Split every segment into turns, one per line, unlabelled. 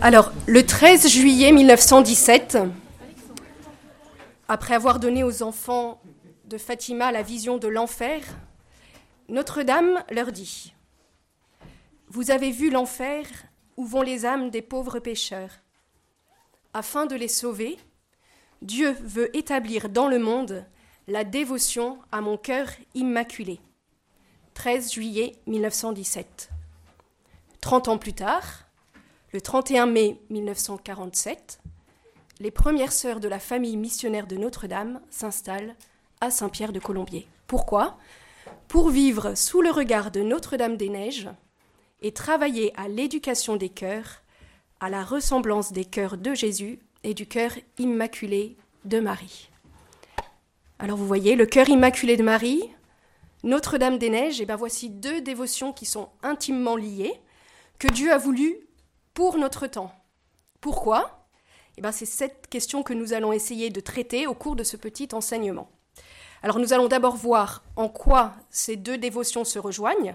Alors, le 13 juillet 1917, après avoir donné aux enfants de Fatima la vision de l'enfer, Notre-Dame leur dit Vous avez vu l'enfer où vont les âmes des pauvres pécheurs. Afin de les sauver, Dieu veut établir dans le monde la dévotion à mon cœur immaculé. 13 juillet 1917. Trente ans plus tard, le 31 mai 1947, les premières sœurs de la famille missionnaire de Notre-Dame s'installent à Saint-Pierre de Colombier. Pourquoi? Pour vivre sous le regard de Notre-Dame des Neiges et travailler à l'éducation des cœurs, à la ressemblance des cœurs de Jésus et du cœur immaculé de Marie. Alors vous voyez, le cœur immaculé de Marie, Notre-Dame des Neiges, et bien voici deux dévotions qui sont intimement liées, que Dieu a voulu pour notre temps. Pourquoi? Eh ben, C'est cette question que nous allons essayer de traiter au cours de ce petit enseignement. Alors nous allons d'abord voir en quoi ces deux dévotions se rejoignent,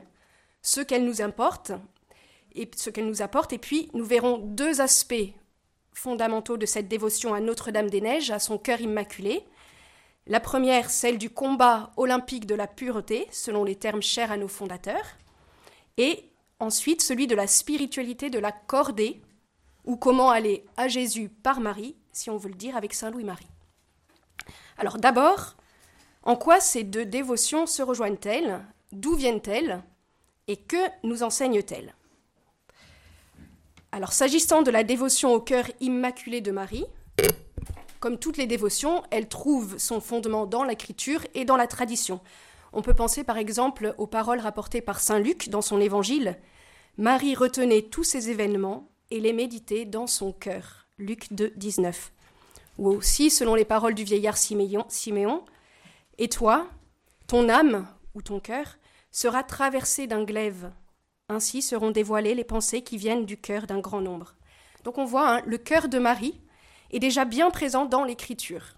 ce qu'elles nous apportent, et ce qu'elles nous apportent, et puis nous verrons deux aspects fondamentaux de cette dévotion à Notre-Dame des Neiges, à son cœur immaculé. La première, celle du combat olympique de la pureté, selon les termes chers à nos fondateurs, et Ensuite, celui de la spiritualité de la cordée, ou comment aller à Jésus par Marie, si on veut le dire avec Saint Louis-Marie. Alors d'abord, en quoi ces deux dévotions se rejoignent-elles? D'où viennent-elles? Et que nous enseignent-elles? Alors s'agissant de la dévotion au cœur immaculé de Marie, comme toutes les dévotions, elle trouve son fondement dans l'écriture et dans la tradition. On peut penser par exemple aux paroles rapportées par Saint Luc dans son évangile Marie retenait tous ces événements et les méditait dans son cœur. Luc 2, 19. Ou aussi, selon les paroles du vieillard Siméon, Et toi, ton âme ou ton cœur sera traversé d'un glaive. Ainsi seront dévoilées les pensées qui viennent du cœur d'un grand nombre. Donc on voit, hein, le cœur de Marie est déjà bien présent dans l'Écriture.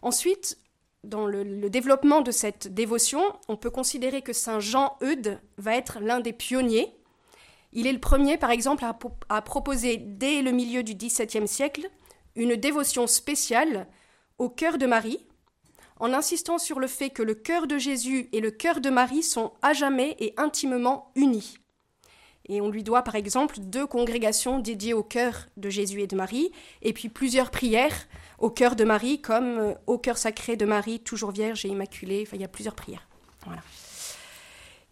Ensuite, dans le, développement de cette dévotion, on peut considérer que Saint Jean Eudes va être l'un des pionniers il est le premier, par exemple, à, proposer dès le milieu du XVIIe siècle une dévotion spéciale au cœur de Marie, en insistant sur le fait que le cœur de Jésus et le cœur de Marie sont à jamais et intimement unis. Et on lui doit par exemple deux congrégations dédiées au cœur de Jésus et de Marie, et puis plusieurs prières au cœur de Marie, comme euh, au cœur sacré de Marie, toujours vierge et immaculée. Enfin, il y a plusieurs prières. Voilà.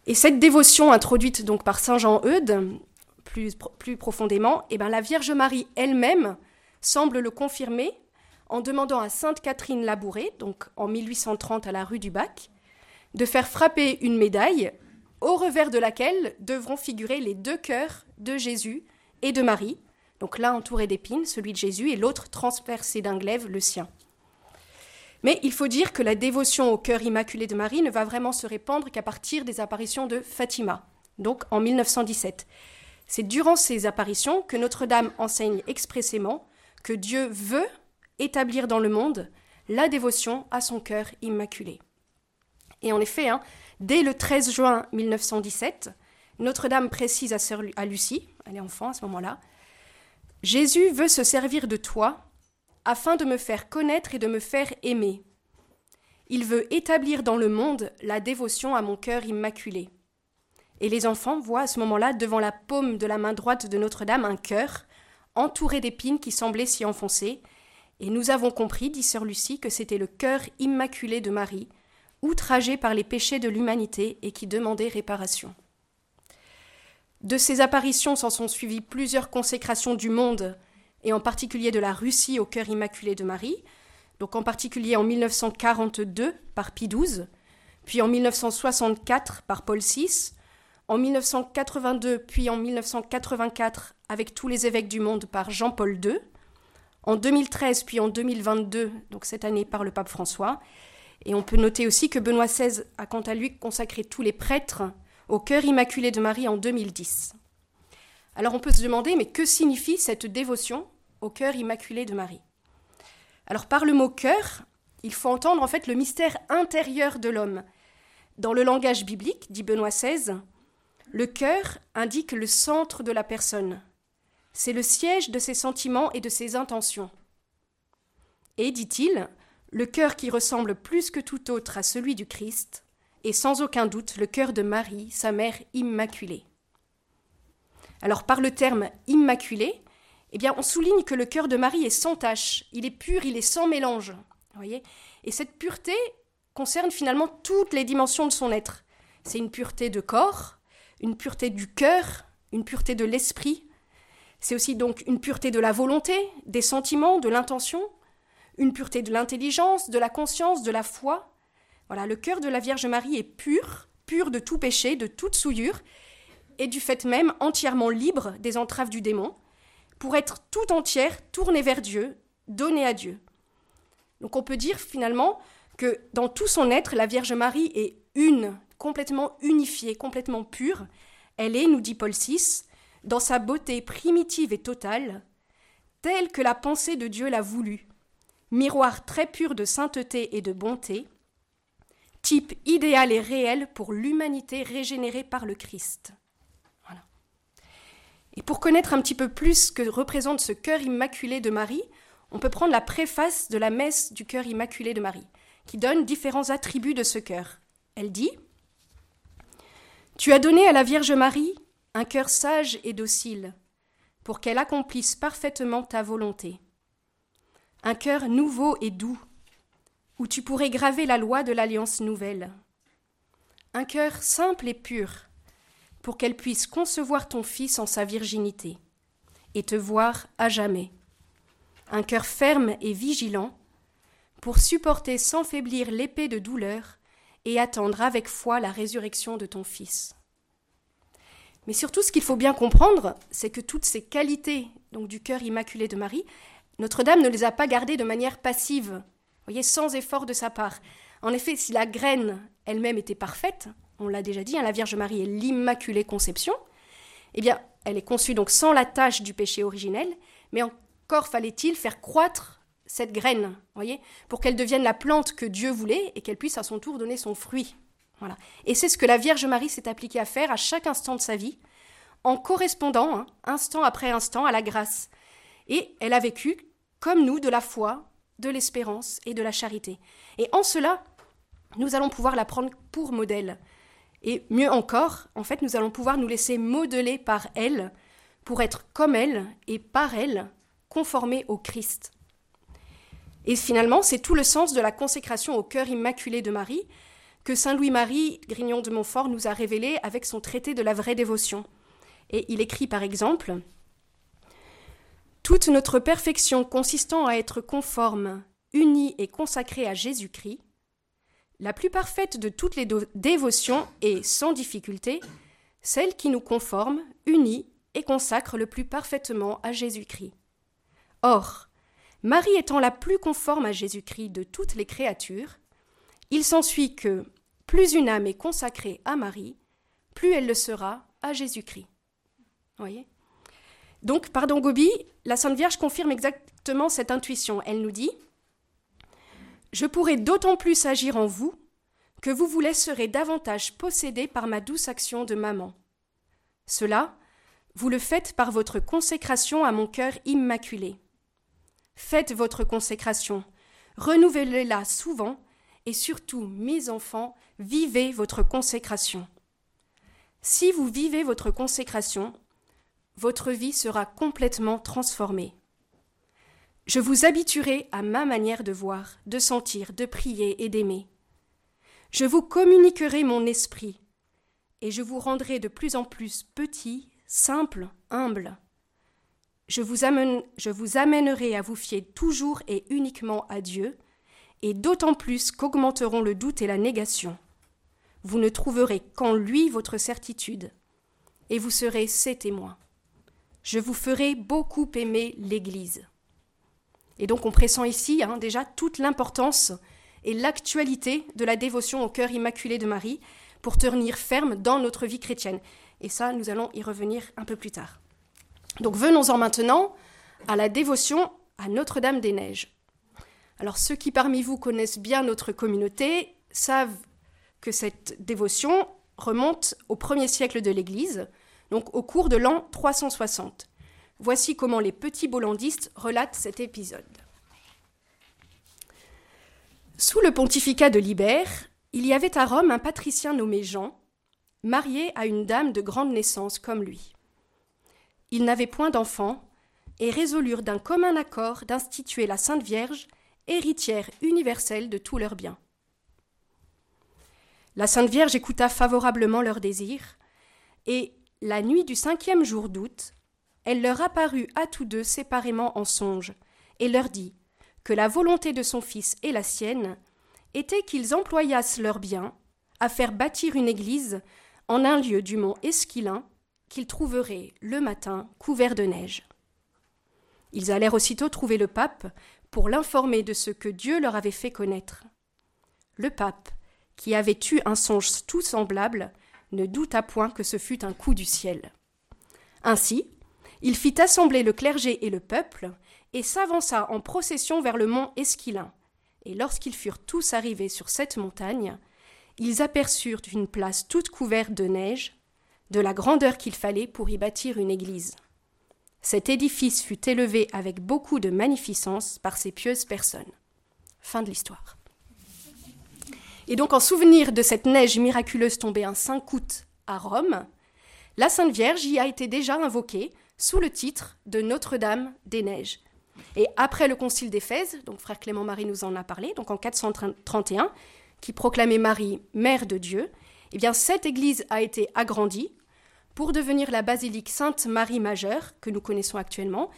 Et cette dévotion introduite donc par Saint Jean Eudes, plus, profondément, eh ben, la Vierge Marie elle-même semble le confirmer en demandant à Sainte Catherine Labouré, donc en 1830 à la rue du Bac, de faire frapper une médaille au revers de laquelle devront figurer les deux cœurs de Jésus et de Marie, donc l'un entouré d'épines, celui de Jésus, et l'autre transpercé d'un glaive, le sien. Mais il faut dire que la dévotion au cœur immaculé de Marie ne va vraiment se répandre qu'à partir des apparitions de Fatima, donc en 1917. C'est durant ces apparitions que Notre-Dame enseigne expressément que Dieu veut établir dans le monde la dévotion à son cœur immaculé. Et en effet, hein, dès le 13 juin 1917, Notre-Dame précise à, Lucie, elle est enfant à ce moment-là, Jésus veut se servir de toi afin de me faire connaître et de me faire aimer. Il veut établir dans le monde la dévotion à mon cœur immaculé. Et les enfants voient à ce moment-là, devant la paume de la main droite de Notre-Dame, un cœur entouré d'épines qui semblaient s'y enfoncer, et nous avons compris, dit sœur Lucie, que c'était le cœur immaculé de Marie, outragé par les péchés de l'humanité et qui demandait réparation. De ces apparitions s'en sont suivies plusieurs consécrations du monde et en particulier de la Russie au cœur immaculé de Marie, donc en particulier en 1942 par Pie XII, puis en 1964 par Paul VI, en 1982 puis en 1984 avec tous les évêques du monde par Jean-Paul II, en 2013 puis en 2022, donc cette année par le pape François, et on peut noter aussi que Benoît XVI a quant à lui consacré tous les prêtres au cœur immaculé de Marie en 2010. Alors on peut se demander, mais que signifie cette dévotion au cœur immaculé de Marie? Alors par le mot cœur, il faut entendre en fait le mystère intérieur de l'homme. Dans le langage biblique, dit Benoît XVI, le cœur indique le centre de la personne. c'est le siège de ses sentiments et de ses intentions. Et, dit-il, le cœur qui ressemble plus que tout autre à celui du Christ est sans aucun doute le cœur de Marie, sa mère immaculée. Alors par le terme immaculé, eh bien on souligne que le cœur de Marie est sans tache, il est pur, il est sans mélange. Voyez? Et cette pureté concerne finalement toutes les dimensions de son être. C'est une pureté de corps, une pureté du cœur, une pureté de l'esprit. C'est aussi donc une pureté de la volonté, des sentiments, de l'intention, une pureté de l'intelligence, de la conscience, de la foi. Voilà, le cœur de la Vierge Marie est pur, pur de tout péché, de toute souillure, et du fait même entièrement libre des entraves du démon, pour être tout entière tournée vers Dieu, donnée à Dieu. Donc on peut dire finalement que dans tout son être, la Vierge Marie est une, complètement unifiée, complètement pure. Elle est, nous dit Paul VI, dans sa beauté primitive et totale, telle que la pensée de Dieu l'a voulu, miroir très pur de sainteté et de bonté, type idéal et réel pour l'humanité régénérée par le Christ. Et pour connaître un petit peu plus ce que représente ce cœur immaculé de Marie, on peut prendre la préface de la messe du cœur immaculé de Marie, qui donne différents attributs de ce cœur. Elle dit Tu as donné à la Vierge Marie un cœur sage et docile, pour qu'elle accomplisse parfaitement ta volonté un cœur nouveau et doux, où tu pourrais graver la loi de l'alliance nouvelle. Un cœur simple et pur, pour qu'elle puisse concevoir ton Fils en sa virginité, et te voir à jamais. Un cœur ferme et vigilant, pour supporter sans faiblir l'épée de douleur et attendre avec foi la résurrection de ton Fils. Mais surtout, ce qu'il faut bien comprendre, c'est que toutes ces qualités donc du cœur immaculé de Marie, notre-Dame ne les a pas gardées de manière passive, voyez, sans effort de sa part. En effet, si la graine elle-même était parfaite, on l'a déjà dit, hein, la Vierge Marie est l'Immaculée Conception, eh bien, elle est conçue donc sans la tâche du péché originel, mais encore fallait-il faire croître cette graine, voyez, pour qu'elle devienne la plante que Dieu voulait et qu'elle puisse à son tour donner son fruit. Voilà. Et c'est ce que la Vierge Marie s'est appliquée à faire à chaque instant de sa vie, en correspondant, hein, instant après instant, à la grâce. Et elle a vécu comme nous, de la foi, de l'espérance et de la charité. Et en cela, nous allons pouvoir la prendre pour modèle. Et mieux encore, en fait, nous allons pouvoir nous laisser modeler par elle pour être comme elle et par elle conformés au Christ. Et finalement, c'est tout le sens de la consécration au cœur immaculé de Marie que Saint Louis-Marie Grignon de Montfort nous a révélé avec son traité de la vraie dévotion. Et il écrit par exemple toute notre perfection consistant à être conforme, unie et consacrée à Jésus-Christ, la plus parfaite de toutes les dévotions est, sans difficulté, celle qui nous conforme, unit et consacre le plus parfaitement à Jésus-Christ. Or, Marie étant la plus conforme à Jésus-Christ de toutes les créatures, il s'ensuit que plus une âme est consacrée à Marie, plus elle le sera à Jésus-Christ. Voyez? Donc, pardon Gobi, la Sainte Vierge confirme exactement cette intuition. Elle nous dit Je pourrai d'autant plus agir en vous que vous vous laisserez davantage posséder par ma douce action de maman. Cela, vous le faites par votre consécration à mon cœur immaculé. Faites votre consécration, renouvelez-la souvent, et surtout, mes enfants, vivez votre consécration. Si vous vivez votre consécration, votre vie sera complètement transformée. Je vous habituerai à ma manière de voir, de sentir, de prier et d'aimer. Je vous communiquerai mon esprit, et je vous rendrai de plus en plus petit, simple, humble. Je vous, amènerai à vous fier toujours et uniquement à Dieu, et d'autant plus qu'augmenteront le doute et la négation. Vous ne trouverez qu'en lui votre certitude, et vous serez ses témoins je vous ferai beaucoup aimer l'Église. Et donc on pressent ici hein, déjà toute l'importance et l'actualité de la dévotion au cœur immaculé de Marie pour tenir ferme dans notre vie chrétienne. Et ça, nous allons y revenir un peu plus tard. Donc venons-en maintenant à la dévotion à Notre-Dame des Neiges. Alors ceux qui parmi vous connaissent bien notre communauté savent que cette dévotion remonte au premier siècle de l'Église, donc au cours de l'an 360. Voici comment les petits bollandistes relatent cet épisode. Sous le pontificat de Libère, il y avait à Rome un patricien nommé Jean, marié à une dame de grande naissance comme lui. Ils n'avaient point d'enfants et résolurent d'un commun accord d'instituer la Sainte Vierge héritière universelle de tous leurs biens. La Sainte Vierge écouta favorablement leurs désirs, et, la nuit du cinquième jour d'août, elle leur apparut à tous deux séparément en songe, et leur dit que la volonté de son fils et la sienne était qu'ils employassent leurs biens à faire bâtir une église en un lieu du mont Esquilin qu'ils trouveraient le matin couvert de neige. Ils allèrent aussitôt trouver le pape pour l'informer de ce que Dieu leur avait fait connaître. Le pape, qui avait eu un songe tout semblable, ne douta point que ce fût un coup du ciel. Ainsi, il fit assembler le clergé et le peuple, et s'avança en procession vers le mont Esquilin. Et lorsqu'ils furent tous arrivés sur cette montagne, ils aperçurent une place toute couverte de neige, de la grandeur qu'il fallait pour y bâtir une église. Cet édifice fut élevé avec beaucoup de magnificence par ces pieuses personnes. Fin de l'histoire. Et donc, en souvenir de cette neige miraculeuse tombée un 5 août à Rome, la Sainte Vierge y a été déjà invoquée sous le titre de Notre-Dame des Neiges. Et après le concile d'Éphèse, donc frère Clément Marie nous en a parlé, donc en 431, qui proclamait Marie mère de Dieu, eh bien cette église a été agrandie pour devenir la basilique Sainte Marie Majeure que nous connaissons actuellement,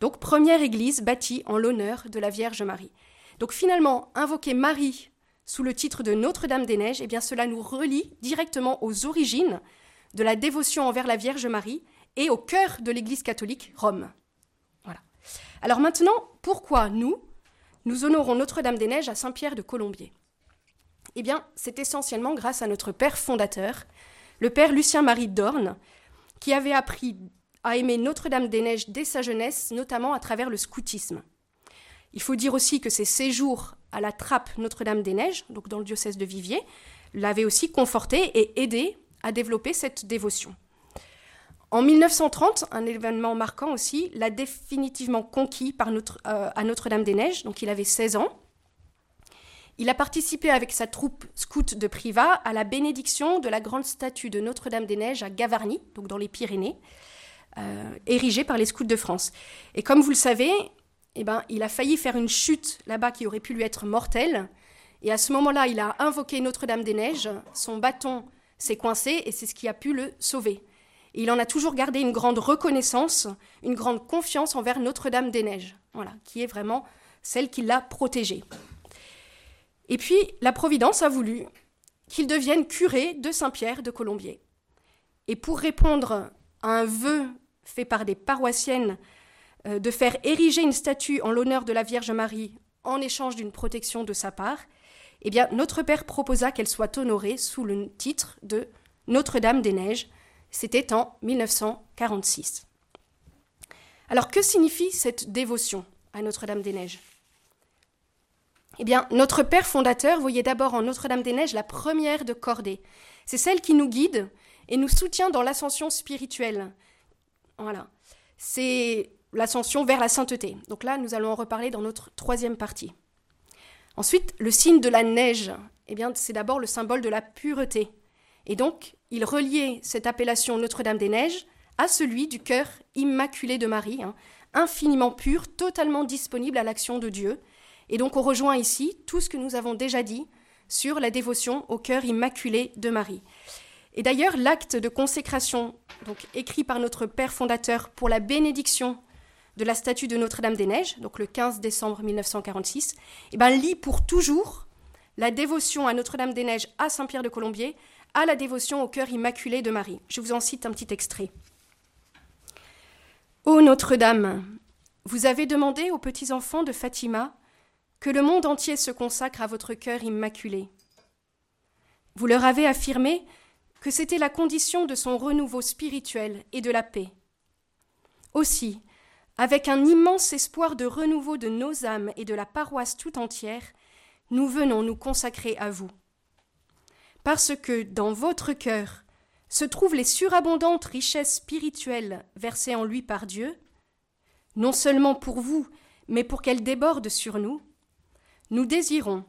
donc première église bâtie en l'honneur de la Vierge Marie. Donc finalement, invoquer Marie sous le titre de Notre-Dame des Neiges, eh bien cela nous relie directement aux origines de la dévotion envers la Vierge Marie et au cœur de l'Église catholique, Rome. Voilà. Alors maintenant, pourquoi nous, nous honorons Notre-Dame des Neiges à Saint-Pierre de Colombier? Eh bien, c'est essentiellement grâce à notre père fondateur, le père Lucien-Marie Dorn, qui avait appris à aimer Notre-Dame des Neiges dès sa jeunesse, notamment à travers le scoutisme. Il faut dire aussi que ses séjours à la trappe Notre-Dame des Neiges, donc dans le diocèse de Viviers, l'avaient aussi conforté et aidé à développer cette dévotion. En 1930, un événement marquant aussi, l'a définitivement conquis euh, à Notre-Dame des Neiges, donc il avait 16 ans. Il a participé avec sa troupe scout de Privas à la bénédiction de la grande statue de Notre-Dame des Neiges à Gavarnie, donc dans les Pyrénées, euh, érigée par les scouts de France. Et comme vous le savez, eh ben, il a failli faire une chute là-bas qui aurait pu lui être mortelle. Et à ce moment-là, il a invoqué Notre-Dame des Neiges, son bâton s'est coincé et c'est ce qui a pu le sauver. Il en a toujours gardé une grande reconnaissance, une grande confiance envers Notre-Dame des Neiges, voilà, qui est vraiment celle qui l'a protégé. Et puis, la Providence a voulu qu'il devienne curé de Saint-Pierre de Colombier. Et pour répondre à un vœu fait par des paroissiennes euh, de faire ériger une statue en l'honneur de la Vierge Marie en échange d'une protection de sa part, eh bien, notre Père proposa qu'elle soit honorée sous le titre de Notre-Dame des Neiges. C'était en 1946. Alors, que signifie cette dévotion à Notre-Dame des Neiges eh bien, notre Père fondateur voyait d'abord en Notre-Dame-des-Neiges la première de cordée. C'est celle qui nous guide et nous soutient dans l'ascension spirituelle. Voilà. C'est l'ascension vers la sainteté. Donc là, nous allons en reparler dans notre troisième partie. Ensuite, le signe de la neige, eh bien, c'est d'abord le symbole de la pureté. Et donc, il reliait cette appellation Notre-Dame-des-Neiges à celui du cœur immaculé de Marie, hein, infiniment pur, totalement disponible à l'action de Dieu, et donc on rejoint ici tout ce que nous avons déjà dit sur la dévotion au cœur immaculé de Marie. Et d'ailleurs, l'acte de consécration, donc écrit par notre Père fondateur pour la bénédiction de la statue de Notre-Dame-des-Neiges, donc le 15 décembre 1946, eh ben, lie pour toujours la dévotion à Notre-Dame-des-Neiges à Saint-Pierre de Colombier, à la dévotion au cœur immaculé de Marie. Je vous en cite un petit extrait. Ô Notre-Dame, vous avez demandé aux petits enfants de Fatima que le monde entier se consacre à votre cœur immaculé. Vous leur avez affirmé que c'était la condition de son renouveau spirituel et de la paix. Aussi, avec un immense espoir de renouveau de nos âmes et de la paroisse tout entière, nous venons nous consacrer à vous. Parce que dans votre cœur se trouvent les surabondantes richesses spirituelles versées en lui par Dieu, non seulement pour vous, mais pour qu'elle déborde sur nous, nous désirons,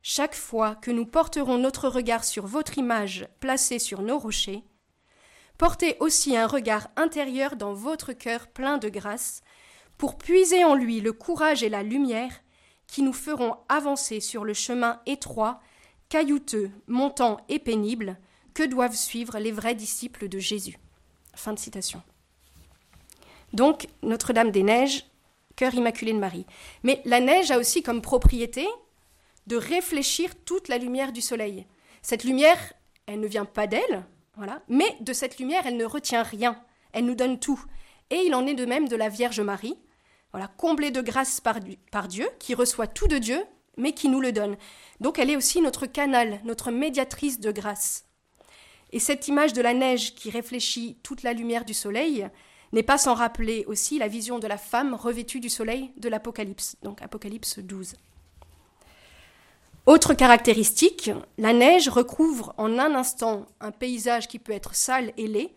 chaque fois que nous porterons notre regard sur votre image placée sur nos rochers, porter aussi un regard intérieur dans votre cœur plein de grâce, pour puiser en lui le courage et la lumière qui nous feront avancer sur le chemin étroit, caillouteux, montant et pénible que doivent suivre les vrais disciples de Jésus. Fin de citation. Donc, Notre-Dame des Neiges, cœur immaculé de Marie. Mais la neige a aussi comme propriété de réfléchir toute la lumière du soleil. Cette lumière, elle ne vient pas d'elle, voilà, mais de cette lumière, elle ne retient rien. Elle nous donne tout. Et il en est de même de la Vierge Marie, voilà, comblée de grâce par, par Dieu, qui reçoit tout de Dieu, mais qui nous le donne. Donc elle est aussi notre canal, notre médiatrice de grâce. Et cette image de la neige qui réfléchit toute la lumière du soleil n'est pas sans rappeler aussi la vision de la femme revêtue du soleil de l'Apocalypse, donc Apocalypse 12. Autre caractéristique, la neige recouvre en un instant un paysage qui peut être sale et laid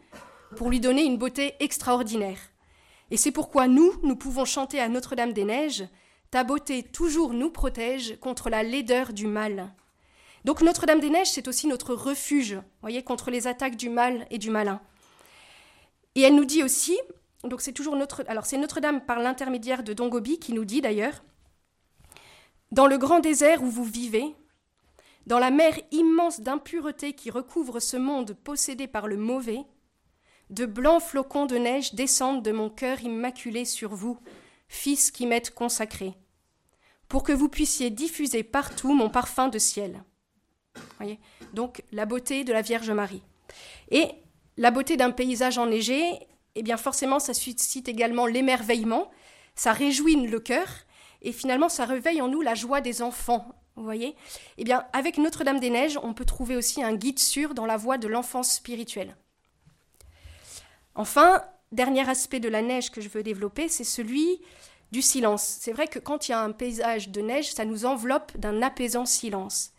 pour lui donner une beauté extraordinaire. Et c'est pourquoi nous, nous pouvons chanter à Notre-Dame des Neiges Ta beauté toujours nous protège contre la laideur du mal. Donc Notre-Dame des Neiges, c'est aussi notre refuge, voyez, contre les attaques du mal et du malin. Et elle nous dit aussi, donc c'est toujours notre, alors c'est Notre-Dame par l'intermédiaire de Don Gobi qui nous dit d'ailleurs, dans le grand désert où vous vivez, dans la mer immense d'impureté qui recouvre ce monde possédé par le mauvais, de blancs flocons de neige descendent de mon cœur immaculé sur vous, fils qui m'êtes consacré, pour que vous puissiez diffuser partout mon parfum de ciel. Voyez Donc la beauté de la Vierge Marie. Et la beauté d'un paysage enneigé, eh bien forcément ça suscite également l'émerveillement, ça réjouit le cœur, et finalement ça réveille en nous la joie des enfants. Vous voyez Eh bien, avec Notre-Dame des Neiges, on peut trouver aussi un guide sûr dans la voie de l'enfance spirituelle. Enfin, dernier aspect de la neige que je veux développer, c'est celui du silence. C'est vrai que quand il y a un paysage de neige, ça nous enveloppe d'un apaisant silence.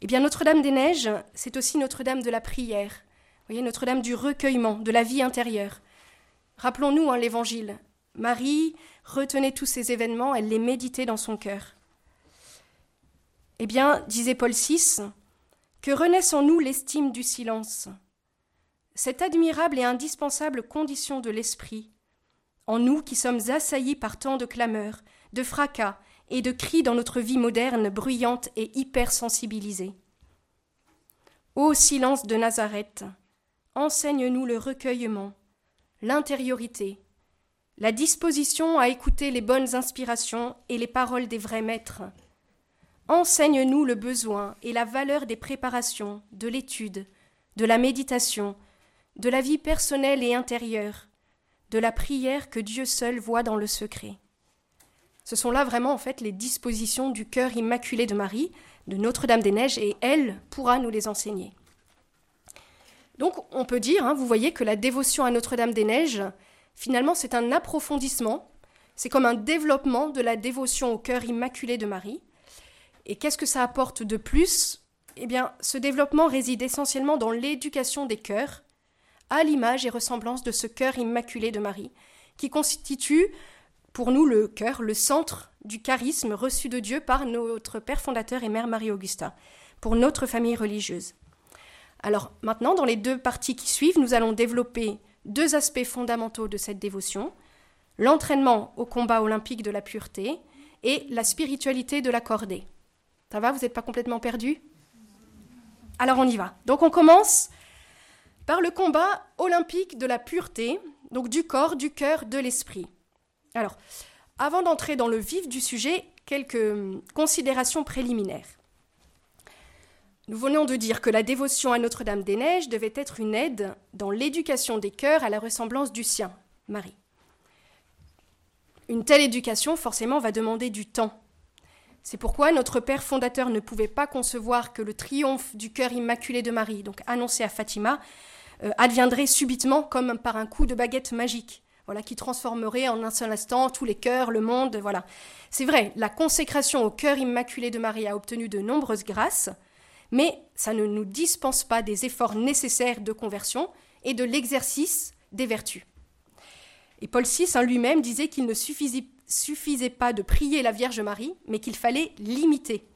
Eh bien, Notre-Dame des Neiges, c'est aussi Notre-Dame de la prière. Voyez, Notre-Dame du recueillement, de la vie intérieure. Rappelons-nous hein, l'Évangile. Marie retenait tous ces événements, elle les méditait dans son cœur. Eh bien, disait Paul VI, que renaisse en nous l'estime du silence, cette admirable et indispensable condition de l'esprit, en nous qui sommes assaillis par tant de clameurs, de fracas et de cris dans notre vie moderne bruyante et hypersensibilisée. Ô silence de Nazareth, enseigne-nous le recueillement, l'intériorité, la disposition à écouter les bonnes inspirations et les paroles des vrais maîtres. Enseigne-nous le besoin et la valeur des préparations, de l'étude, de la méditation, de la vie personnelle et intérieure, de la prière que Dieu seul voit dans le secret. Ce sont là vraiment en fait les dispositions du cœur immaculé de Marie, de Notre-Dame des Neiges, et elle pourra nous les enseigner. Donc on peut dire, hein, vous voyez, que la dévotion à Notre-Dame des Neiges, finalement c'est un approfondissement, c'est comme un développement de la dévotion au cœur immaculé de Marie. Et qu'est-ce que ça apporte de plus? Eh bien, ce développement réside essentiellement dans l'éducation des cœurs, à l'image et ressemblance de ce cœur immaculé de Marie, qui constitue pour nous le cœur, le centre du charisme reçu de Dieu par notre Père fondateur et Mère Marie-Augusta, pour notre famille religieuse. Alors maintenant, dans les deux parties qui suivent, nous allons développer deux aspects fondamentaux de cette dévotion, l'entraînement au combat olympique de la pureté et la spiritualité de la cordée. Ça va, vous n'êtes pas complètement perdu Alors on y va. Donc on commence par le combat olympique de la pureté, donc du corps, du cœur, de l'esprit. Alors, avant d'entrer dans le vif du sujet, quelques hum, considérations préliminaires. Nous venons de dire que la dévotion à Notre-Dame des Neiges devait être une aide dans l'éducation des cœurs à la ressemblance du sien, Marie. Une telle éducation, forcément, va demander du temps. C'est pourquoi notre Père fondateur ne pouvait pas concevoir que le triomphe du cœur immaculé de Marie, donc annoncé à Fatima, euh, adviendrait subitement comme par un coup de baguette magique. Voilà, qui transformerait en un seul instant tous les cœurs, le monde, voilà. C'est vrai, la consécration au cœur immaculé de Marie a obtenu de nombreuses grâces, mais ça ne nous dispense pas des efforts nécessaires de conversion et de l'exercice des vertus. Et Paul VI hein, lui-même disait qu'il ne suffisait, suffisait pas de prier la Vierge Marie, mais qu'il fallait l'imiter.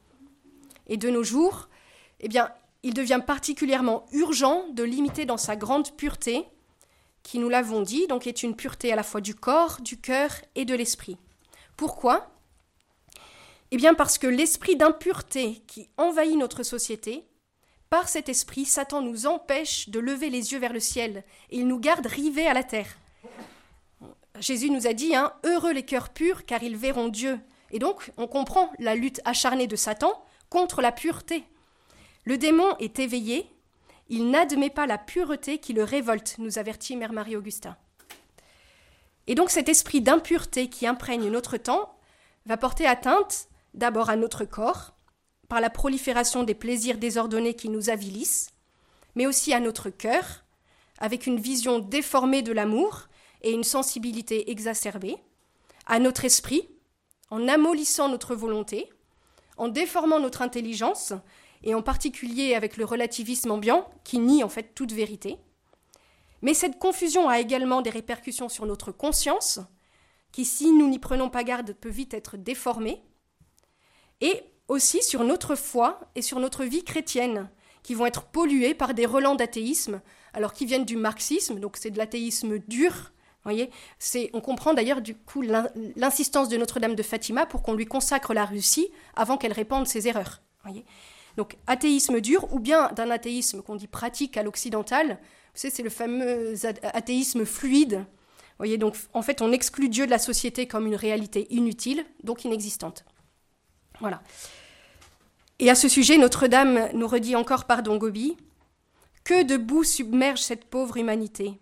Et de nos jours, eh bien, il devient particulièrement urgent de l'imiter dans sa grande pureté, qui, nous l'avons dit, donc est une pureté à la fois du corps, du cœur et de l'esprit. Pourquoi? Eh bien parce que l'esprit d'impureté qui envahit notre société, par cet esprit, Satan nous empêche de lever les yeux vers le ciel et il nous garde rivés à la terre. Jésus nous a dit hein, Heureux les cœurs purs, car ils verront Dieu. Et donc, on comprend la lutte acharnée de Satan contre la pureté. Le démon est éveillé, il n'admet pas la pureté qui le révolte, nous avertit Mère Marie-Augustin. Et donc cet esprit d'impureté qui imprègne notre temps va porter atteinte d'abord à notre corps, par la prolifération des plaisirs désordonnés qui nous avilissent, mais aussi à notre cœur, avec une vision déformée de l'amour et une sensibilité exacerbée, à notre esprit, en amollissant notre volonté, en déformant notre intelligence et en particulier avec le relativisme ambiant, qui nie en fait toute vérité. Mais cette confusion a également des répercussions sur notre conscience, qui, si nous n'y prenons pas garde, peut vite être déformée, et aussi sur notre foi et sur notre vie chrétienne, qui vont être polluées par des relents d'athéisme, alors qui viennent du marxisme, donc c'est de l'athéisme dur. Voyez, on comprend d'ailleurs du coup l'insistance de Notre-Dame de Fatima pour qu'on lui consacre la Russie avant qu'elle répande ses erreurs. Voyez donc athéisme dur ou bien d'un athéisme qu'on dit pratique à l'occidental. Vous savez, c'est le fameux athéisme fluide. voyez, donc en fait, on exclut Dieu de la société comme une réalité inutile, donc inexistante. Voilà. Et à ce sujet, Notre-Dame nous redit encore par Don Gobi Que de boue submerge cette pauvre humanité?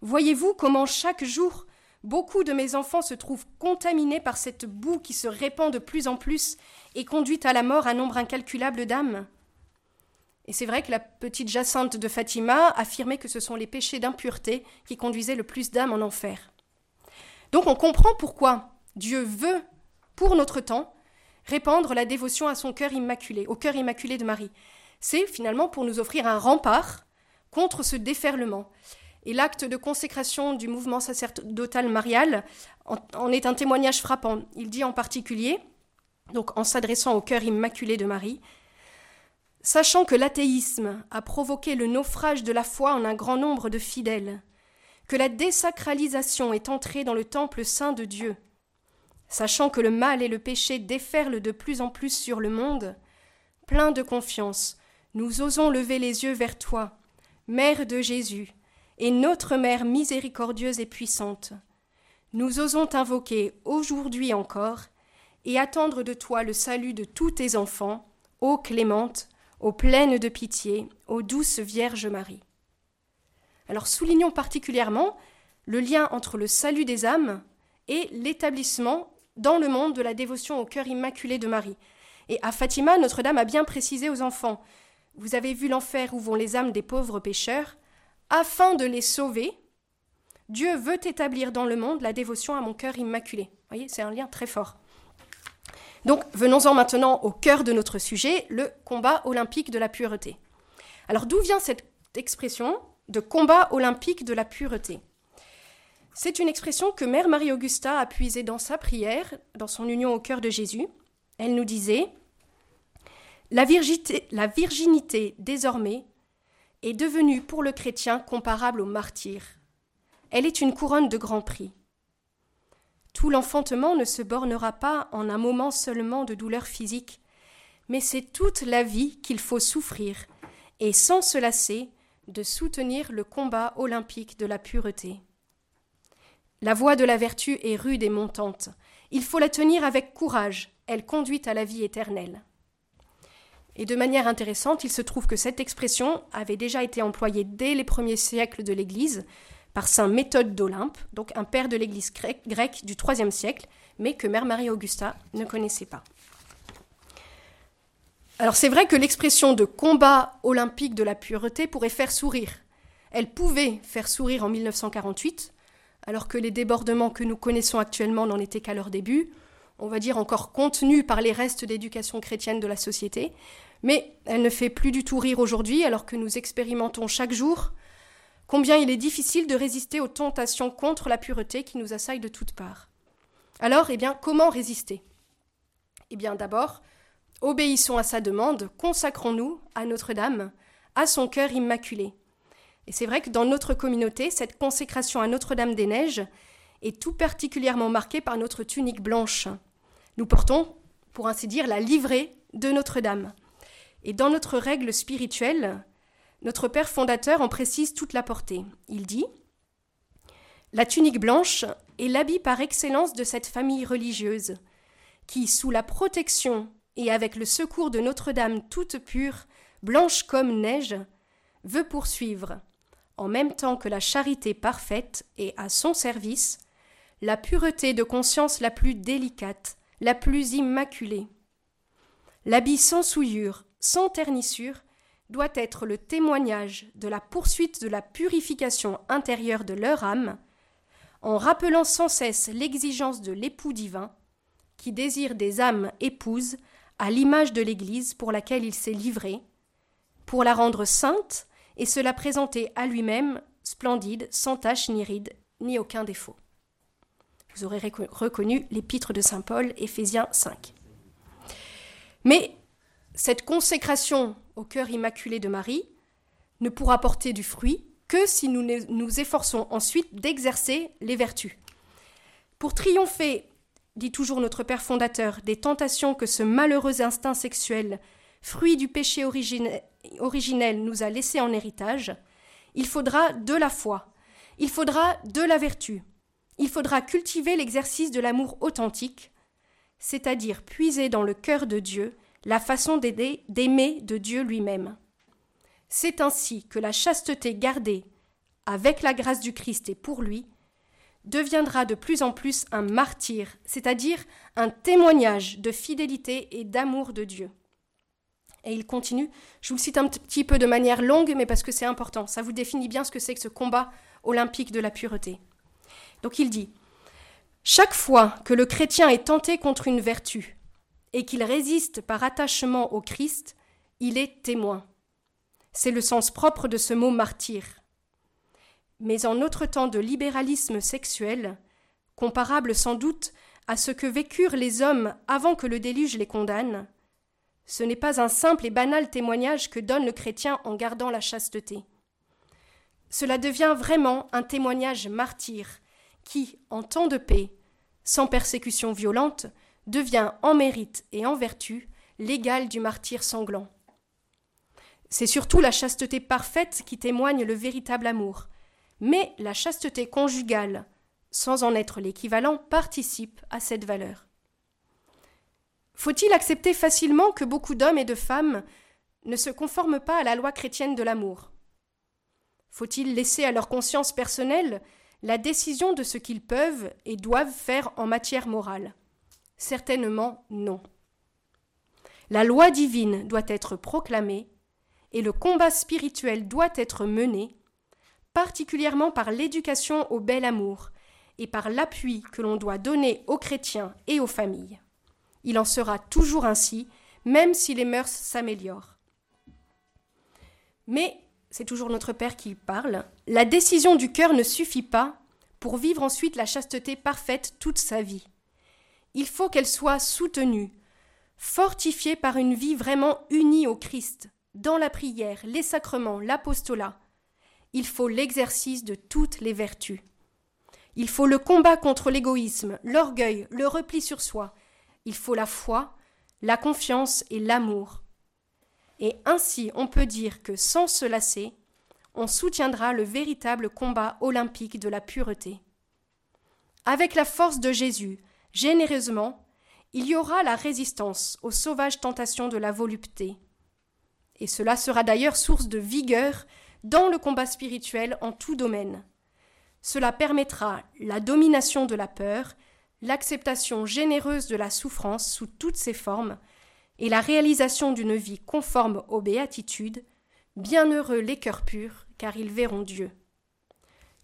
Voyez-vous comment chaque jour Beaucoup de mes enfants se trouvent contaminés par cette boue qui se répand de plus en plus et conduit à la mort un nombre incalculable d'âmes. Et c'est vrai que la petite Jacinthe de Fatima affirmait que ce sont les péchés d'impureté qui conduisaient le plus d'âmes en enfer. Donc on comprend pourquoi Dieu veut, pour notre temps, répandre la dévotion à son cœur immaculé, au cœur immaculé de Marie. C'est finalement pour nous offrir un rempart contre ce déferlement. Et l'acte de consécration du mouvement sacerdotal marial en, est un témoignage frappant. Il dit en particulier, donc en s'adressant au cœur immaculé de Marie, Sachant que l'athéisme a provoqué le naufrage de la foi en un grand nombre de fidèles, que la désacralisation est entrée dans le temple saint de Dieu, sachant que le mal et le péché déferlent de plus en plus sur le monde, plein de confiance, nous osons lever les yeux vers toi, Mère de Jésus, et notre Mère miséricordieuse et puissante. Nous osons t'invoquer aujourd'hui encore et attendre de toi le salut de tous tes enfants, ô clémente, ô pleine de pitié, ô douce Vierge Marie. Alors soulignons particulièrement le lien entre le salut des âmes et l'établissement dans le monde de la dévotion au cœur immaculé de Marie. Et à Fatima, Notre-Dame a bien précisé aux enfants Vous avez vu l'enfer où vont les âmes des pauvres pécheurs afin de les sauver, Dieu veut établir dans le monde la dévotion à mon cœur immaculé. Vous voyez, c'est un lien très fort. Donc, venons-en maintenant au cœur de notre sujet, le combat olympique de la pureté. Alors, d'où vient cette expression de combat olympique de la pureté? C'est une expression que Mère Marie-Augusta a puisée dans sa prière, dans son union au cœur de Jésus. Elle nous disait la la virginité désormais est devenue pour le chrétien comparable au martyr. Elle est une couronne de grand prix. Tout l'enfantement ne se bornera pas en un moment seulement de douleur physique, mais c'est toute la vie qu'il faut souffrir, et sans se lasser, de soutenir le combat olympique de la pureté. La voie de la vertu est rude et montante. Il faut la tenir avec courage, elle conduit à la vie éternelle. Et de manière intéressante, il se trouve que cette expression avait déjà été employée dès les premiers siècles de l'Église par saint Méthode d'Olympe, donc un père de l'Église grecque du IIIe siècle, mais que Mère Marie-Augusta ne connaissait pas. Alors c'est vrai que l'expression de combat olympique de la pureté pourrait faire sourire. Elle pouvait faire sourire en 1948, alors que les débordements que nous connaissons actuellement n'en étaient qu'à leur début, on va dire encore contenus par les restes d'éducation chrétienne de la société, mais elle ne fait plus du tout rire aujourd'hui alors que nous expérimentons chaque jour combien il est difficile de résister aux tentations contre la pureté qui nous assaillent de toutes parts. Alors, eh bien, comment résister? Eh bien, d'abord, obéissons à sa demande, consacrons-nous à Notre-Dame, à son cœur immaculé. Et c'est vrai que dans notre communauté, cette consécration à Notre-Dame des Neiges est tout particulièrement marquée par notre tunique blanche. Nous portons, pour ainsi dire, la livrée de Notre-Dame. Et dans notre règle spirituelle, notre Père fondateur en précise toute la portée. Il dit La tunique blanche est l'habit par excellence de cette famille religieuse, qui, sous la protection et avec le secours de Notre-Dame toute pure, blanche comme neige, veut poursuivre, en même temps que la charité parfaite et à son service, la pureté de conscience la plus délicate, la plus immaculée. L'habit sans souillure, sans ternissure, doit être le témoignage de la poursuite de la purification intérieure de leur âme, en rappelant sans cesse l'exigence de l'époux divin, qui désire des âmes épouses à l'image de l'Église pour laquelle il s'est livré, pour la rendre sainte et se la présenter à lui-même splendide, sans tache ni ride, ni aucun défaut. Vous aurez reconnu l'épître de Saint Paul, Éphésiens 5. Mais cette consécration au cœur immaculé de Marie ne pourra porter du fruit que si nous nous efforçons ensuite d'exercer les vertus. Pour triompher, dit toujours notre Père fondateur, des tentations que ce malheureux instinct sexuel, fruit du péché originel, nous a laissé en héritage, il faudra de la foi, il faudra de la vertu, il faudra cultiver l'exercice de l'amour authentique, c'est-à-dire puiser dans le cœur de Dieu la façon d'aimer de Dieu lui-même. C'est ainsi que la chasteté gardée, avec la grâce du Christ et pour lui, deviendra de plus en plus un martyr, c'est-à-dire un témoignage de fidélité et d'amour de Dieu. Et il continue, je vous le cite un petit peu de manière longue, mais parce que c'est important, ça vous définit bien ce que c'est que ce combat olympique de la pureté. Donc il dit, Chaque fois que le chrétien est tenté contre une vertu, et qu'il résiste par attachement au Christ, il est témoin. C'est le sens propre de ce mot martyr. Mais en notre temps de libéralisme sexuel, comparable sans doute à ce que vécurent les hommes avant que le déluge les condamne, ce n'est pas un simple et banal témoignage que donne le chrétien en gardant la chasteté. Cela devient vraiment un témoignage martyr qui, en temps de paix, sans persécution violente, devient en mérite et en vertu l'égal du martyr sanglant. C'est surtout la chasteté parfaite qui témoigne le véritable amour, mais la chasteté conjugale, sans en être l'équivalent, participe à cette valeur. Faut-il accepter facilement que beaucoup d'hommes et de femmes ne se conforment pas à la loi chrétienne de l'amour? Faut-il laisser à leur conscience personnelle la décision de ce qu'ils peuvent et doivent faire en matière morale Certainement non. La loi divine doit être proclamée et le combat spirituel doit être mené, particulièrement par l'éducation au bel amour et par l'appui que l'on doit donner aux chrétiens et aux familles. Il en sera toujours ainsi, même si les mœurs s'améliorent. Mais, c'est toujours notre Père qui parle, la décision du cœur ne suffit pas pour vivre ensuite la chasteté parfaite toute sa vie il faut qu'elle soit soutenue, fortifiée par une vie vraiment unie au Christ, dans la prière, les sacrements, l'apostolat. Il faut l'exercice de toutes les vertus. Il faut le combat contre l'égoïsme, l'orgueil, le repli sur soi. Il faut la foi, la confiance et l'amour. Et ainsi on peut dire que sans se lasser, on soutiendra le véritable combat olympique de la pureté. Avec la force de Jésus, généreusement, il y aura la résistance aux sauvages tentations de la volupté. Et cela sera d'ailleurs source de vigueur dans le combat spirituel en tout domaine. Cela permettra la domination de la peur, l'acceptation généreuse de la souffrance sous toutes ses formes, et la réalisation d'une vie conforme aux béatitudes, bienheureux les cœurs purs, car ils verront Dieu.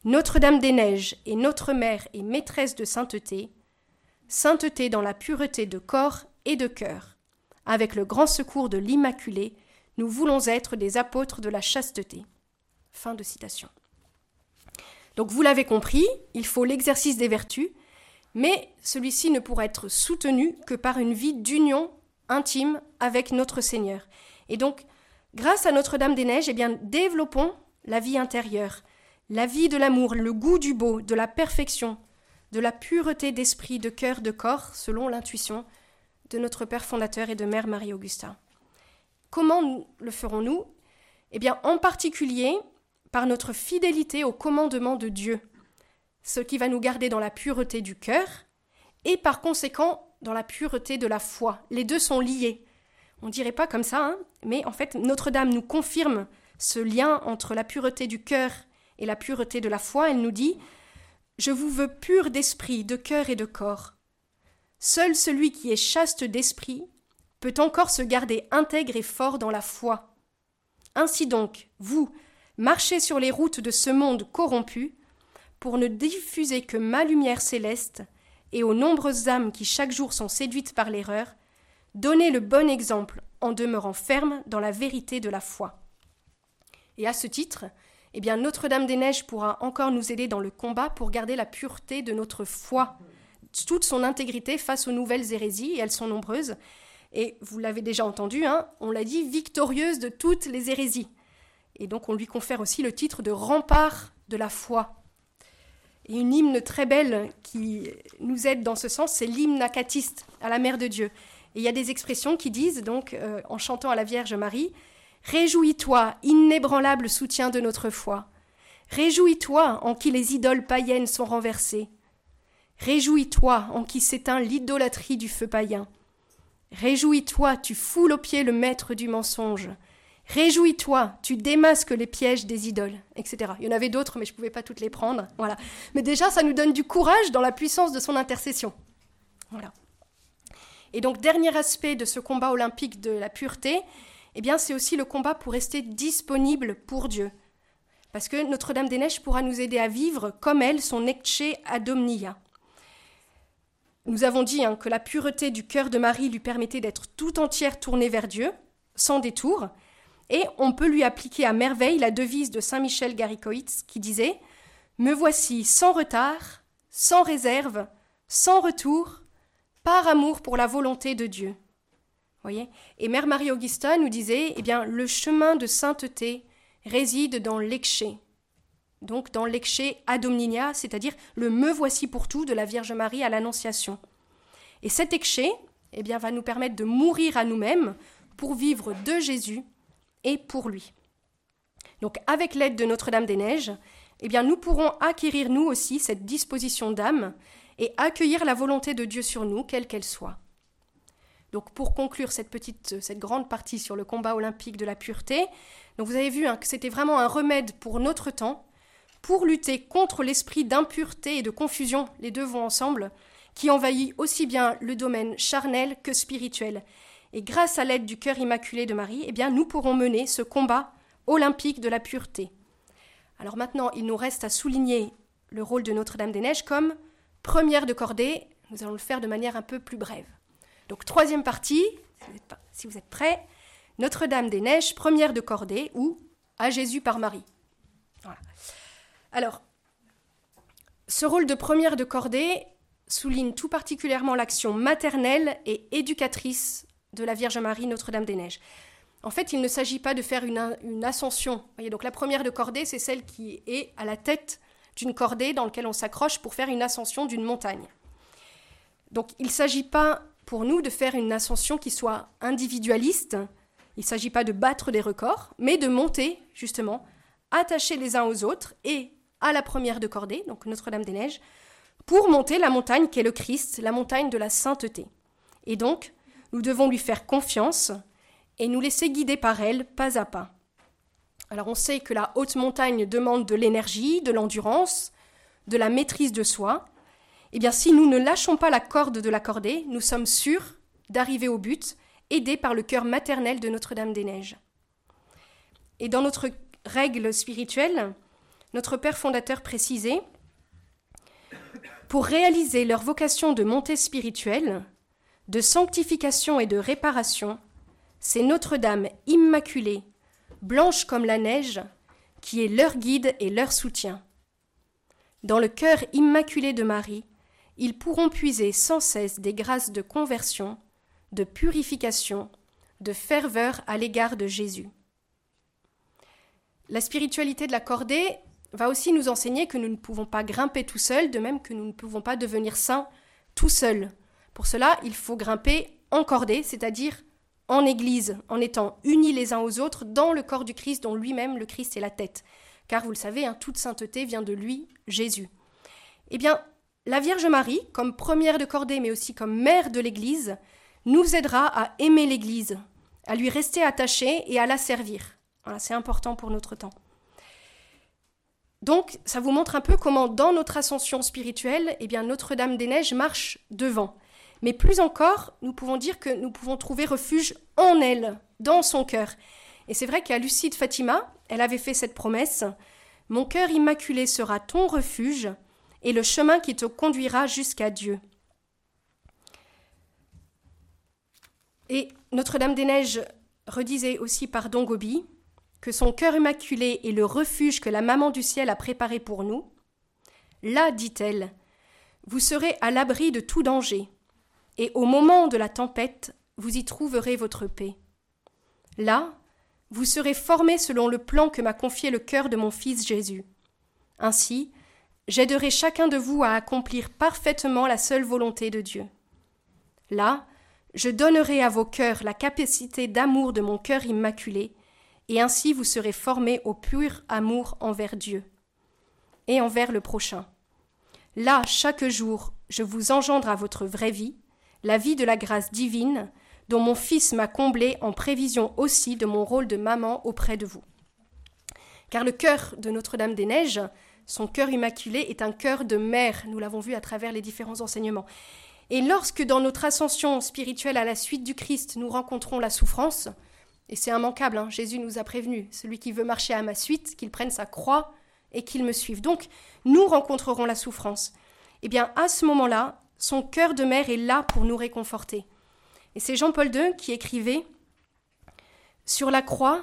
Notre-Dame des Neiges est notre mère et maîtresse de sainteté, sainteté dans la pureté de corps et de cœur. Avec le grand secours de l'Immaculée, nous voulons être des apôtres de la chasteté. Fin de citation. Donc vous l'avez compris, il faut l'exercice des vertus, mais celui-ci ne pourra être soutenu que par une vie d'union intime avec notre Seigneur. Et donc, grâce à Notre-Dame des Neiges, eh bien, développons la vie intérieure, la vie de l'amour, le goût du beau, de la perfection, de la pureté d'esprit, de cœur, de corps, selon l'intuition de notre Père fondateur et de Mère Marie-Augusta. Comment le ferons-nous? Eh bien, en particulier par notre fidélité au commandement de Dieu, ce qui va nous garder dans la pureté du cœur et par conséquent dans la pureté de la foi. Les deux sont liés. On ne dirait pas comme ça, hein, mais en fait, Notre-Dame nous confirme ce lien entre la pureté du cœur et la pureté de la foi. Elle nous dit Je vous veux pur d'esprit, de cœur et de corps. Seul celui qui est chaste d'esprit peut encore se garder intègre et fort dans la foi. Ainsi donc, vous, marchez sur les routes de ce monde corrompu, pour ne diffuser que ma lumière céleste, et aux nombreuses âmes qui chaque jour sont séduites par l'erreur, donnez le bon exemple en demeurant ferme dans la vérité de la foi. Et à ce titre, eh Notre-Dame-des-Neiges pourra encore nous aider dans le combat pour garder la pureté de notre foi, toute son intégrité face aux nouvelles hérésies, et elles sont nombreuses. Et vous l'avez déjà entendu, hein, on l'a dit, victorieuse de toutes les hérésies. Et donc on lui confère aussi le titre de rempart de la foi. Et une hymne très belle qui nous aide dans ce sens, c'est l'hymne acatiste à la Mère de Dieu. Et il y a des expressions qui disent, donc, euh, en chantant à la Vierge Marie, Réjouis-toi, inébranlable soutien de notre foi. Réjouis-toi en qui les idoles païennes sont renversées. Réjouis-toi en qui s'éteint l'idolâtrie du feu païen. Réjouis-toi, tu foules aux pieds le maître du mensonge. Réjouis-toi, tu démasques les pièges des idoles, etc. Il y en avait d'autres, mais je ne pouvais pas toutes les prendre. Voilà. Mais déjà, ça nous donne du courage dans la puissance de son intercession. Voilà. Et donc, dernier aspect de ce combat olympique de la pureté, eh c'est aussi le combat pour rester disponible pour Dieu. Parce que Notre-Dame des Neiges pourra nous aider à vivre comme elle son ecce ad omnia. Nous avons dit hein, que la pureté du cœur de Marie lui permettait d'être tout entière tournée vers Dieu, sans détour, et on peut lui appliquer à merveille la devise de Saint Michel Garicoitz qui disait Me voici sans retard, sans réserve, sans retour, par amour pour la volonté de Dieu. Et Mère Marie-Augusta nous disait Eh bien, le chemin de sainteté réside dans l'exché. Donc dans l'exché ad omnia, c'est-à-dire le me voici pour tout de la Vierge Marie à l'Annonciation. Et cet exché eh bien, va nous permettre de mourir à nous-mêmes pour vivre de Jésus et pour lui. Donc avec l'aide de Notre-Dame des Neiges, eh bien nous pourrons acquérir nous aussi cette disposition d'âme et accueillir la volonté de Dieu sur nous, quelle qu'elle soit. Donc pour conclure cette petite, cette grande partie sur le combat olympique de la pureté, vous avez vu hein, que c'était vraiment un remède pour notre temps, pour lutter contre l'esprit d'impureté et de confusion, les deux vont ensemble, qui envahit aussi bien le domaine charnel que spirituel, et grâce à l'aide du cœur immaculé de Marie, eh bien, nous pourrons mener ce combat olympique de la pureté. Alors maintenant, il nous reste à souligner le rôle de Notre-Dame des Neiges comme première de cordée. Nous allons le faire de manière un peu plus brève. Donc, troisième partie, si vous êtes prêts, Notre-Dame des Neiges, première de cordée, ou à Jésus par Marie. Alors, ce rôle de première de cordée souligne tout particulièrement l'action maternelle et éducatrice de la Vierge Marie Notre-Dame-des-Neiges. En fait, il ne s'agit pas de faire une, ascension. Voyez, donc la première de cordée, c'est celle qui est à la tête d'une cordée dans laquelle on s'accroche pour faire une ascension d'une montagne. Donc il ne s'agit pas pour nous de faire une ascension qui soit individualiste, il ne s'agit pas de battre des records, mais de monter, justement, attachés les uns aux autres et à la première de cordée, donc Notre-Dame-des-Neiges, pour monter la montagne qu'est le Christ, la montagne de la sainteté. Et donc, nous devons lui faire confiance et nous laisser guider par elle pas à pas. Alors on sait que la haute montagne demande de l'énergie, de l'endurance, de la maîtrise de soi. Eh bien si nous ne lâchons pas la corde de la cordée, nous sommes sûrs d'arriver au but, aidés par le cœur maternel de Notre-Dame des Neiges. Et dans notre règle spirituelle, notre Père fondateur précisait Pour réaliser leur vocation de montée spirituelle, de sanctification et de réparation, c'est Notre-Dame immaculée, blanche comme la neige, qui est leur guide et leur soutien. dans le cœur immaculé de Marie, ils pourront puiser sans cesse des grâces de conversion, de purification, de ferveur à l'égard de Jésus. La spiritualité de la cordée va aussi nous enseigner que nous ne pouvons pas grimper tout seuls, de même que nous ne pouvons pas devenir saints tout seuls. Pour cela, il faut grimper en cordée, c'est-à-dire en Église, en étant unis les uns aux autres dans le corps du Christ dont lui-même le Christ est la tête. Car vous le savez, hein, toute sainteté vient de lui, Jésus. Eh bien, la Vierge Marie, comme première de cordée, mais aussi comme mère de l'Église, nous aidera à aimer l'Église, à lui rester attaché et à la servir. C'est important pour notre temps. Donc, ça vous montre un peu comment, dans notre ascension spirituelle, eh bien, Notre-Dame des Neiges marche devant. Mais plus encore, nous pouvons dire que nous pouvons trouver refuge en elle, dans son cœur. Et c'est vrai qu'à Lucie de Fatima, elle avait fait cette promesse Mon cœur immaculé sera ton refuge et le chemin qui te conduira jusqu'à Dieu. Et Notre-Dame des Neiges redisait aussi par Don Gobi que son cœur immaculé est le refuge que la maman du ciel a préparé pour nous, là, dit-elle, vous serez à l'abri de tout danger, et au moment de la tempête, vous y trouverez votre paix. Là, vous serez formés selon le plan que m'a confié le cœur de mon Fils Jésus. Ainsi, j'aiderai chacun de vous à accomplir parfaitement la seule volonté de Dieu. Là, je donnerai à vos cœurs la capacité d'amour de mon cœur immaculé, et ainsi vous serez formés au pur amour envers Dieu et envers le prochain. Là, chaque jour, je vous engendre à votre vraie vie, la vie de la grâce divine, dont mon Fils m'a comblé en prévision aussi de mon rôle de maman auprès de vous. Car le cœur de Notre-Dame des Neiges, son cœur immaculé, est un cœur de mère, nous l'avons vu à travers les différents enseignements. Et lorsque dans notre ascension spirituelle à la suite du Christ, nous rencontrons la souffrance, et c'est immanquable, hein. Jésus nous a prévenu, celui qui veut marcher à ma suite, qu'il prenne sa croix et qu'il me suive. Donc, nous rencontrerons la souffrance. Eh bien, à ce moment-là, son cœur de mère est là pour nous réconforter. Et c'est Jean-Paul II qui écrivait Sur la croix,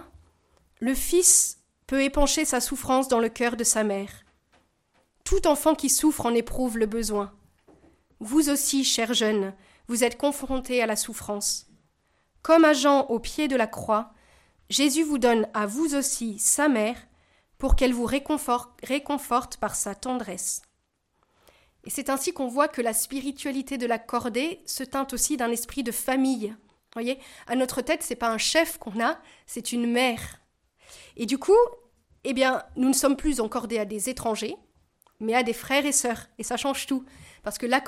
le Fils peut épancher sa souffrance dans le cœur de sa mère. Tout enfant qui souffre en éprouve le besoin. Vous aussi, chers jeunes, vous êtes confrontés à la souffrance. Comme à au pied de la croix, Jésus vous donne à vous aussi sa mère pour qu'elle vous réconforte, par sa tendresse. Et c'est ainsi qu'on voit que la spiritualité de la cordée se teinte aussi d'un esprit de famille. Voyez, à notre tête, c'est pas un chef qu'on a, c'est une mère. Et du coup, eh bien, nous ne sommes plus encordés à des étrangers, mais à des frères et sœurs. Et ça change tout. Parce que la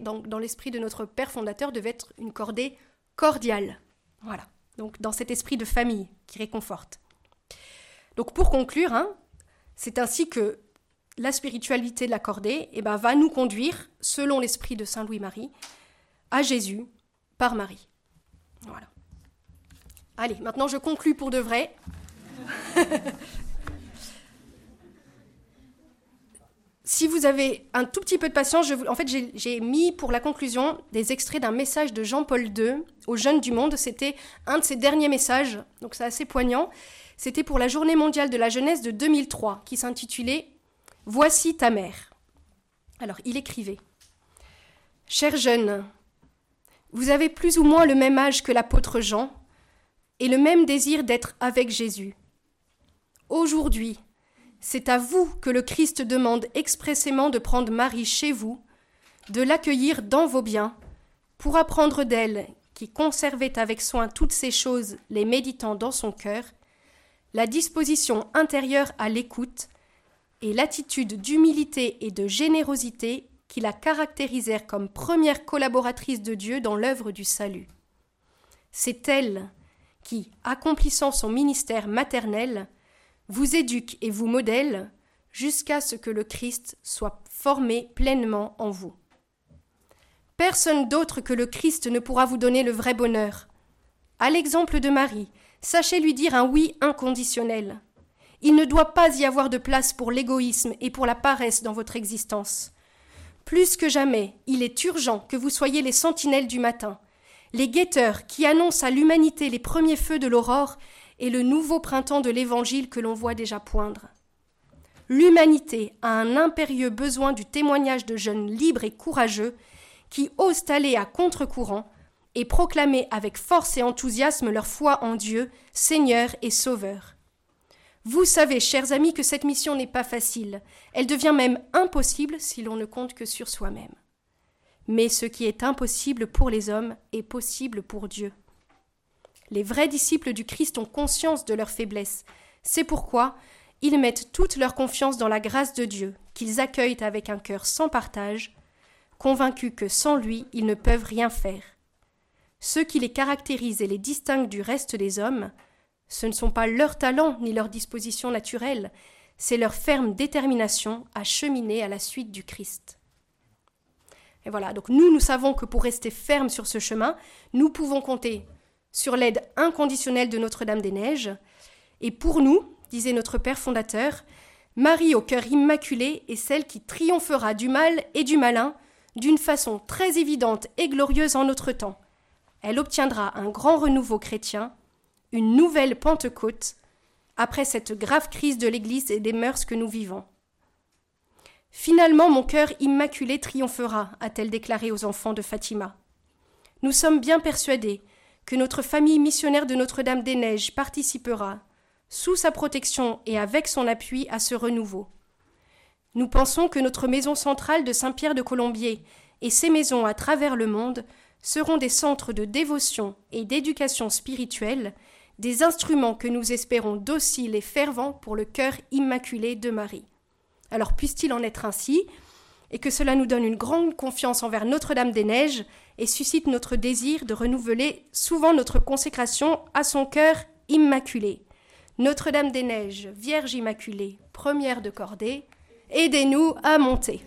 dans l'esprit de notre Père fondateur, devait être une cordée cordiale. Voilà. Donc dans cet esprit de famille qui réconforte. Donc pour conclure, hein, c'est ainsi que la spiritualité de la cordée eh ben, va nous conduire, selon l'esprit de Saint Louis-Marie, à Jésus par Marie. Voilà. Allez, maintenant je conclus pour de vrai. si vous avez un tout petit peu de patience, en fait, j'ai mis pour la conclusion des extraits d'un message de Jean-Paul II aux jeunes du monde. C'était un de ses derniers messages, donc c'est assez poignant. C'était pour la Journée mondiale de la jeunesse de 2003, qui s'intitulait Voici ta mère. Alors, il écrivait Chers jeunes, vous avez plus ou moins le même âge que l'apôtre Jean et le même désir d'être avec Jésus. Aujourd'hui, c'est à vous que le Christ demande expressément de prendre Marie chez vous, de l'accueillir dans vos biens, pour apprendre d'elle, qui conservait avec soin toutes ces choses, les méditant dans son cœur, la disposition intérieure à l'écoute et l'attitude d'humilité et de générosité qui la caractérisèrent comme première collaboratrice de Dieu dans l'œuvre du salut. C'est elle qui, accomplissant son ministère maternel, vous éduque et vous modèle jusqu'à ce que le Christ soit formé pleinement en vous. Personne d'autre que le Christ ne pourra vous donner le vrai bonheur. À l'exemple de Marie, sachez lui dire un oui inconditionnel. Il ne doit pas y avoir de place pour l'égoïsme et pour la paresse dans votre existence. Plus que jamais, il est urgent que vous soyez les sentinelles du matin, les guetteurs qui annoncent à l'humanité les premiers feux de l'aurore et le nouveau printemps de l'Évangile que l'on voit déjà poindre. l'humanité a un impérieux besoin du témoignage de jeunes libres et courageux qui osent aller à contre-courant et proclamer avec force et enthousiasme leur foi en Dieu, Seigneur et Sauveur. Vous savez, chers amis, que cette mission n'est pas facile, elle devient même impossible si l'on ne compte que sur soi-même. Mais ce qui est impossible pour les hommes est possible pour Dieu. Les vrais disciples du Christ ont conscience de leur faiblesse. C'est pourquoi ils mettent toute leur confiance dans la grâce de Dieu, qu'ils accueillent avec un cœur sans partage, convaincus que sans lui ils ne peuvent rien faire. Ce qui les caractérise et les distingue du reste des hommes, ce ne sont pas leurs talents ni leurs dispositions naturelles, c'est leur ferme détermination à cheminer à la suite du Christ. Et voilà, donc nous, nous savons que pour rester fermes sur ce chemin, nous pouvons compter sur l'aide inconditionnelle de Notre-Dame-des-Neiges. Et pour nous, disait notre Père fondateur, Marie au cœur immaculé est celle qui triomphera du mal et du malin d'une façon très évidente et glorieuse en notre temps. Elle obtiendra un grand renouveau chrétien, une nouvelle Pentecôte, après cette grave crise de l'Église et des mœurs que nous vivons. Finalement, mon cœur immaculé triomphera, a-t-elle déclaré aux enfants de Fatima. Nous sommes bien persuadés que notre famille missionnaire de Notre-Dame-des-Neiges participera, sous sa protection et avec son appui, à ce renouveau. Nous pensons que notre maison centrale de Saint-Pierre de Colombier et ses maisons à travers le monde seront des centres de dévotion et d'éducation spirituelle, des instruments que nous espérons dociles et fervents pour le cœur immaculé de Marie. Alors puisse-t-il en être ainsi, et que cela nous donne une grande confiance envers Notre-Dame des Neiges et suscite notre désir de renouveler souvent notre consécration à son cœur immaculé. Notre-Dame des Neiges, Vierge Immaculée, première de cordée, aidez-nous à monter.